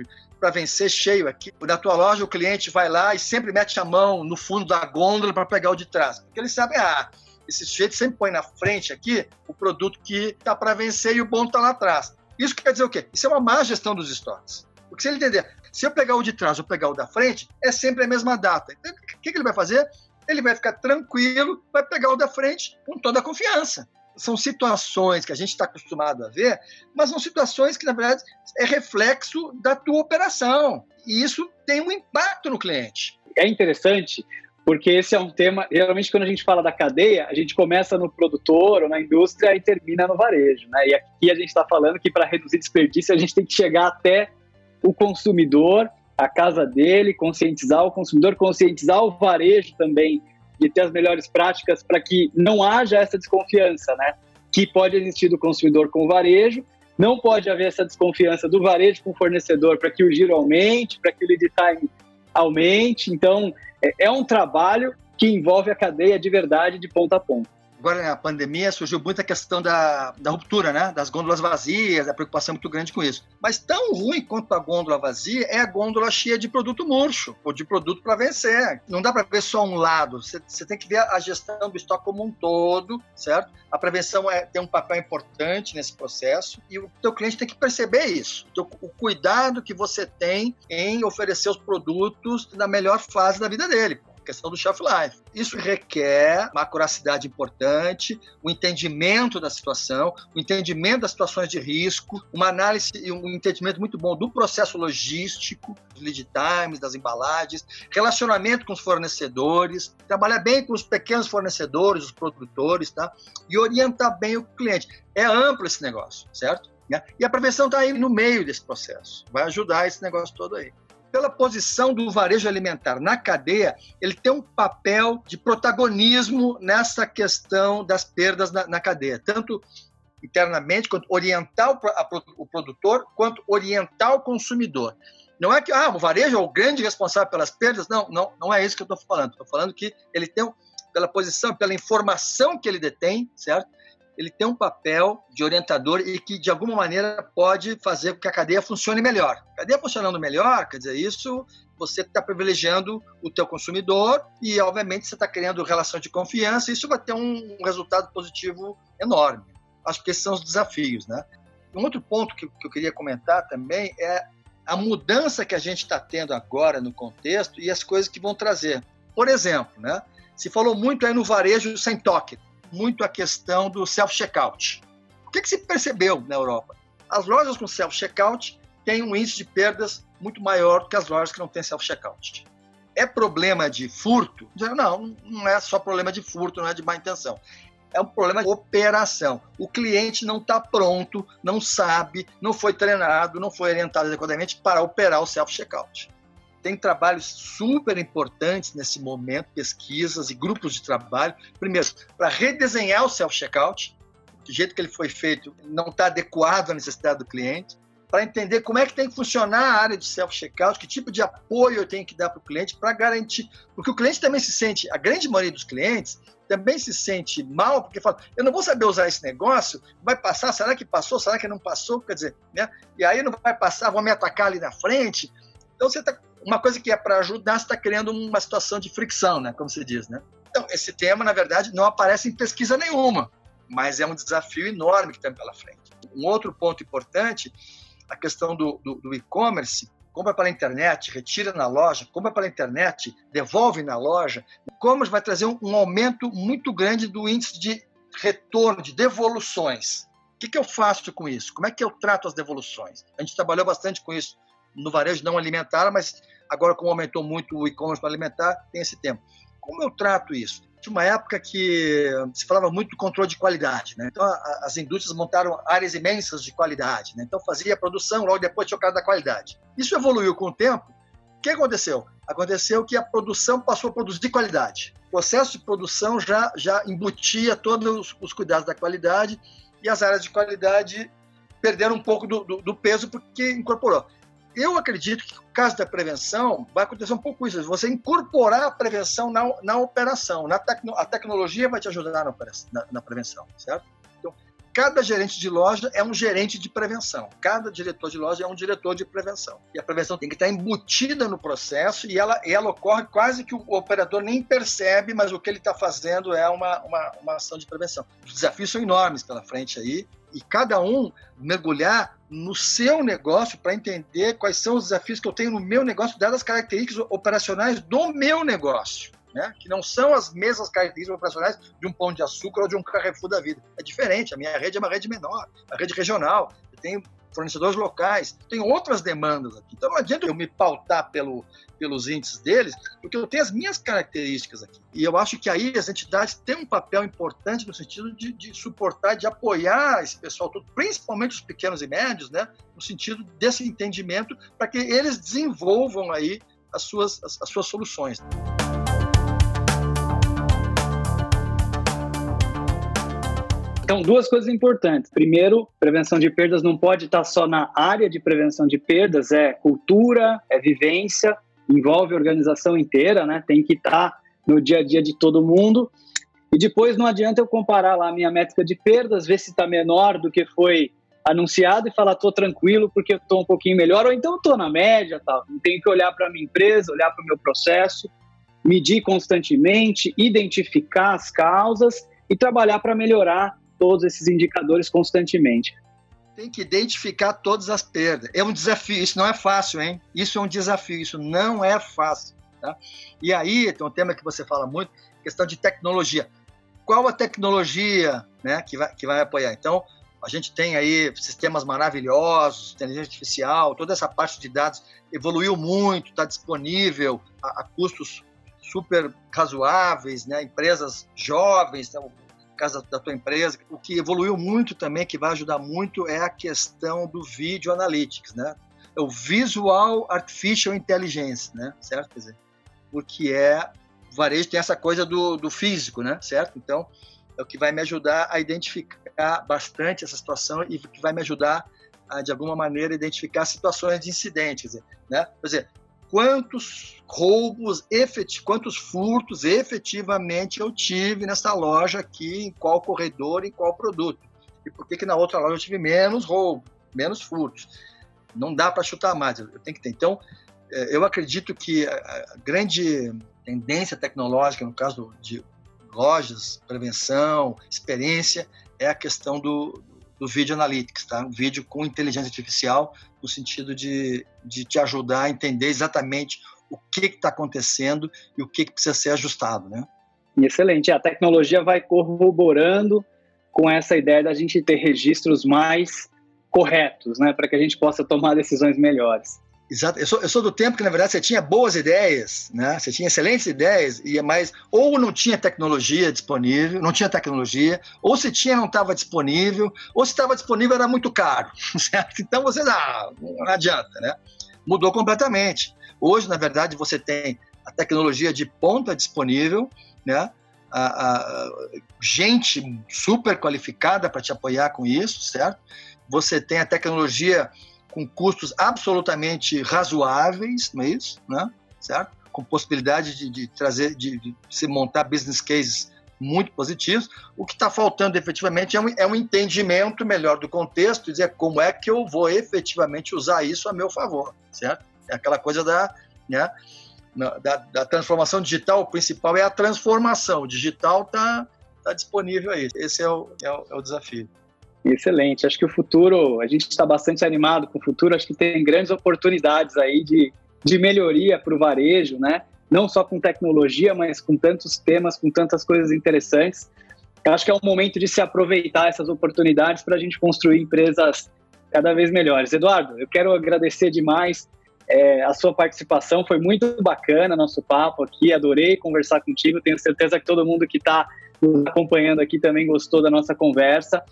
para vencer cheio aqui. Na tua loja, o cliente vai lá e sempre mete a mão no fundo da gôndola para pegar o de trás. Porque ele sabe, ah, esse sujeito sempre põe na frente aqui o produto que tá para vencer e o bom tá lá atrás. Isso quer dizer o quê? Isso é uma má gestão dos estoques. Porque se ele entender, se eu pegar o de trás ou pegar o da frente, é sempre a mesma data. Então, o que, que ele vai fazer? Ele vai ficar tranquilo, vai pegar o da frente com toda a confiança. São situações que a gente está acostumado a ver, mas são situações que, na verdade, é reflexo da tua operação. E isso tem um impacto no cliente. É interessante porque esse é um tema, geralmente quando a gente fala da cadeia, a gente começa no produtor ou na indústria e termina no varejo, né? E aqui a gente está falando que para reduzir desperdício a gente tem que chegar até o consumidor, a casa dele, conscientizar o consumidor, conscientizar o varejo também de ter as melhores práticas para que não haja essa desconfiança, né? Que pode existir do consumidor com o varejo, não pode haver essa desconfiança do varejo com o fornecedor para que o giro aumente, para que o lead time aumente. Então, é, é um trabalho que envolve a cadeia de verdade de ponta a ponta agora na pandemia surgiu muita questão da, da ruptura, né? Das gôndolas vazias, a preocupação muito grande com isso. Mas tão ruim quanto a gôndola vazia é a gôndola cheia de produto murcho, ou de produto para vencer. Não dá para ver só um lado, você, tem que ver a gestão do estoque como um todo, certo? A prevenção é, tem um papel importante nesse processo e o teu cliente tem que perceber isso. Então, o cuidado que você tem em oferecer os produtos na melhor fase da vida dele questão do shelf life. Isso requer uma acuracidade importante, o um entendimento da situação, o um entendimento das situações de risco, uma análise e um entendimento muito bom do processo logístico, dos lead times, das embalagens, relacionamento com os fornecedores, trabalhar bem com os pequenos fornecedores, os produtores, tá? E orientar bem o cliente. É amplo esse negócio, certo? E a prevenção está aí no meio desse processo. Vai ajudar esse negócio todo aí pela posição do varejo alimentar na cadeia, ele tem um papel de protagonismo nessa questão das perdas na, na cadeia, tanto internamente, quanto orientar o, a, o produtor, quanto orientar o consumidor. Não é que ah, o varejo é o grande responsável pelas perdas, não, não, não é isso que eu estou falando. Estou falando que ele tem, pela posição, pela informação que ele detém, certo? Ele tem um papel de orientador e que, de alguma maneira, pode fazer com que a cadeia funcione melhor. A cadeia funcionando melhor, quer dizer, isso você está privilegiando o teu consumidor e, obviamente, você está criando relação de confiança e isso vai ter um resultado positivo enorme. Acho que esses são os desafios, né? Um outro ponto que, que eu queria comentar também é a mudança que a gente está tendo agora no contexto e as coisas que vão trazer. Por exemplo, né? Se falou muito aí no varejo sem toque muito a questão do self-checkout. O que, que se percebeu na Europa? As lojas com self-checkout têm um índice de perdas muito maior do que as lojas que não têm self-checkout. É problema de furto? Não, não é só problema de furto, não é de má intenção. É um problema de operação. O cliente não está pronto, não sabe, não foi treinado, não foi orientado adequadamente para operar o self-checkout tem trabalhos super importantes nesse momento, pesquisas e grupos de trabalho. Primeiro, para redesenhar o self-checkout, do jeito que ele foi feito não está adequado à necessidade do cliente, para entender como é que tem que funcionar a área de self-checkout, que tipo de apoio eu tenho que dar para o cliente para garantir. Porque o cliente também se sente, a grande maioria dos clientes também se sente mal, porque fala, eu não vou saber usar esse negócio, vai passar, será que passou, será que não passou? Quer dizer, né? E aí não vai passar, vão me atacar ali na frente. Então você está uma coisa que é para ajudar, está criando uma situação de fricção, né? Como se diz, né? Então, esse tema, na verdade, não aparece em pesquisa nenhuma, mas é um desafio enorme que tem pela frente. Um outro ponto importante, a questão do, do, do e-commerce, compra pela internet, retira na loja, compra pela internet, devolve na loja. E-commerce vai trazer um, um, aumento muito grande do índice de retorno, de devoluções. O que, que eu faço com isso? Como é que eu trato as devoluções? A gente trabalhou bastante com isso no varejo não alimentar, mas Agora, como aumentou muito o e-commerce para alimentar, tem esse tempo. Como eu trato isso? Tinha uma época que se falava muito do controle de qualidade. Né? Então, a, as indústrias montaram áreas imensas de qualidade. Né? Então, fazia a produção, logo depois tinha o cara da qualidade. Isso evoluiu com o tempo. O que aconteceu? Aconteceu que a produção passou a produzir qualidade. O processo de produção já, já embutia todos os, os cuidados da qualidade e as áreas de qualidade perderam um pouco do, do, do peso porque incorporou. Eu acredito que no caso da prevenção vai acontecer um pouco isso, você incorporar a prevenção na, na operação, na tecno, a tecnologia vai te ajudar na, na, na prevenção, certo? Então, cada gerente de loja é um gerente de prevenção, cada diretor de loja é um diretor de prevenção. E a prevenção tem que estar embutida no processo e ela, ela ocorre quase que o operador nem percebe, mas o que ele está fazendo é uma, uma, uma ação de prevenção. Os desafios são enormes pela frente aí e cada um mergulhar no seu negócio para entender quais são os desafios que eu tenho no meu negócio, dadas as características operacionais do meu negócio. né? que não são as mesmas características operacionais de um pão de açúcar ou de um Carrefour da vida. É diferente, a minha rede é uma rede menor, a rede regional. Eu tenho fornecedores locais, tem outras demandas aqui. Então não adianta eu me pautar pelo, pelos índices deles, porque eu tenho as minhas características aqui. E eu acho que aí as entidades têm um papel importante no sentido de, de suportar, de apoiar esse pessoal todo, principalmente os pequenos e médios, né, no sentido desse entendimento, para que eles desenvolvam aí as suas, as, as suas soluções. Então, duas coisas importantes. Primeiro, prevenção de perdas não pode estar só na área de prevenção de perdas, é cultura, é vivência, envolve a organização inteira, né? Tem que estar no dia a dia de todo mundo. E depois não adianta eu comparar lá a minha métrica de perdas, ver se está menor do que foi anunciado e falar tô tranquilo porque eu tô um pouquinho melhor, ou então tô na média, tal. Não tenho que olhar para minha empresa, olhar para o meu processo, medir constantemente, identificar as causas e trabalhar para melhorar todos esses indicadores constantemente. Tem que identificar todas as perdas. É um desafio, isso não é fácil, hein? Isso é um desafio, isso não é fácil. Tá? E aí tem um tema que você fala muito, questão de tecnologia. Qual a tecnologia né, que, vai, que vai apoiar? Então, a gente tem aí sistemas maravilhosos, inteligência artificial, toda essa parte de dados evoluiu muito, está disponível a, a, custos super razoáveis, né? empresas jovens, então, da tua empresa. O que evoluiu muito também, que vai ajudar muito, é a questão do vídeo analytics, né? É o Visual Artificial Intelligence, né? Certo? Quer dizer, porque é o varejo tem essa coisa do, do físico, né? Certo? Então, é o que vai me ajudar a identificar bastante essa situação e que vai me ajudar a, de alguma maneira, identificar situações de incidente, quer dizer, né? Quer dizer, quantos roubos, efetiv quantos furtos efetivamente eu tive nessa loja aqui, em qual corredor, em qual produto. E por que, que na outra loja eu tive menos roubo, menos furtos. Não dá para chutar mais, eu tenho que ter. Então, é, eu acredito que a grande tendência tecnológica, no caso de lojas, prevenção, experiência, é a questão do, do vídeo analytics, tá? Um vídeo com inteligência artificial, no sentido de, de te ajudar a entender exatamente o que está acontecendo e o que, que precisa ser ajustado, né? Excelente. A tecnologia vai corroborando com essa ideia da gente ter registros mais corretos, né? Para que a gente possa tomar decisões melhores. Exato. Eu sou, eu sou do tempo que, na verdade, você tinha boas ideias, né? Você tinha excelentes ideias, e mais ou não tinha tecnologia disponível, não tinha tecnologia, ou se tinha não estava disponível, ou se estava disponível era muito caro, certo? Então você ah, não adianta, né? Mudou completamente. Hoje, na verdade, você tem a tecnologia de ponta disponível, né? A, a, gente super qualificada para te apoiar com isso, certo? Você tem a tecnologia com custos absolutamente razoáveis, não é isso? Né? Certo? Com possibilidade de, de trazer, de, de, se montar business cases muito positivos. O que está faltando efetivamente é um, é um entendimento melhor do contexto, dizer como é que eu vou efetivamente usar isso a meu favor, certo? É aquela coisa da, né, da, da transformação digital, o principal é a transformação. O digital está tá disponível aí. Esse é o, é o, é o desafio. Excelente. Acho que o futuro, a gente está bastante animado com o futuro. Acho que tem grandes oportunidades aí de, de melhoria para o varejo, né? Não só com tecnologia, mas com tantos temas, com tantas coisas interessantes. Acho que é um momento de se aproveitar essas oportunidades para a gente construir empresas cada vez melhores. Eduardo, eu quero agradecer demais é, a sua participação. Foi muito bacana nosso papo aqui. Adorei conversar contigo. Tenho certeza que todo mundo que está nos acompanhando aqui também gostou da nossa conversa.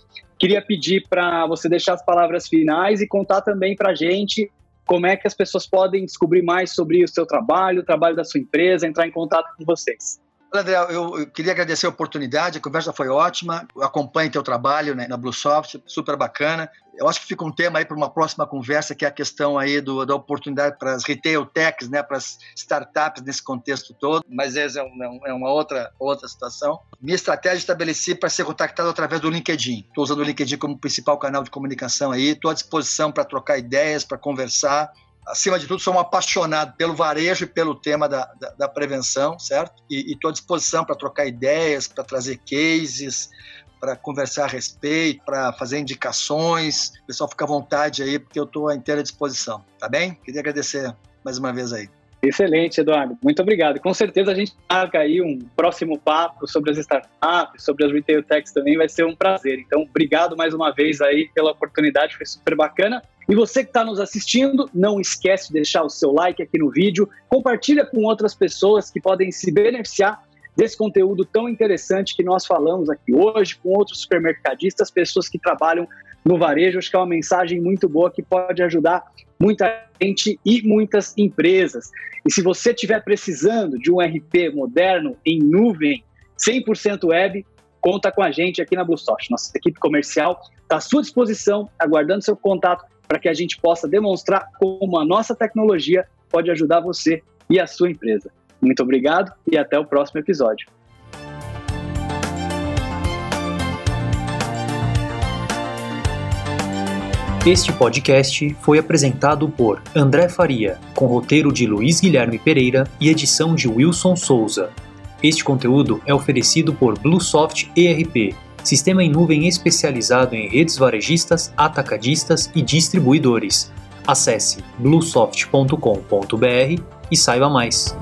Queria pedir para você deixar as palavras finais e contar também para a gente como é que as pessoas podem descobrir mais sobre o seu trabalho, o trabalho da sua empresa, entrar em contato com vocês. André, eu, eu, queria agradecer a oportunidade, a conversa foi ótima, acompanhe teu trabalho né, na Bluesoft, super bacana. Eu acho que fica um tema aí para uma próxima conversa, que é a questão aí do, da oportunidade para as retail techs, né, para as startups nesse contexto todo, mas essa é, um, é uma outra, outra situação. Minha estratégia estabeleci para ser contactado através do LinkedIn. Estou usando o LinkedIn como principal canal de comunicação aí, estou à disposição para trocar ideias, para conversar acima de tudo, sou um apaixonado pelo varejo e pelo tema da, da, da prevenção, certo? E estou à disposição para trocar ideias, para trazer cases, para conversar a respeito, para fazer indicações. O pessoal fica à vontade aí, porque eu estou à inteira disposição, tá bem? Queria agradecer mais uma vez aí. Excelente, Eduardo. Muito obrigado. Com certeza a gente marca aí um próximo papo sobre as startups, sobre as retail techs também, vai ser um prazer. Então, obrigado mais uma vez aí pela oportunidade, foi super bacana. E você que está nos assistindo, não esquece de deixar o seu like aqui no vídeo, compartilha com outras pessoas que podem se beneficiar desse conteúdo tão interessante que nós falamos aqui hoje, com outros supermercadistas, pessoas que trabalham no varejo. Acho que é uma mensagem muito boa que pode ajudar muita gente e muitas empresas. E se você estiver precisando de um RP moderno em nuvem, 100% web, conta com a gente aqui na BlueSoft. Nossa equipe comercial está à sua disposição, aguardando seu contato para que a gente possa demonstrar como a nossa tecnologia pode ajudar você e a sua empresa. Muito obrigado e até o próximo episódio. Este podcast foi apresentado por André Faria, com roteiro de Luiz Guilherme Pereira e edição de Wilson Souza. Este conteúdo é oferecido por Bluesoft ERP, sistema em nuvem especializado em redes varejistas, atacadistas e distribuidores. Acesse bluesoft.com.br e saiba mais.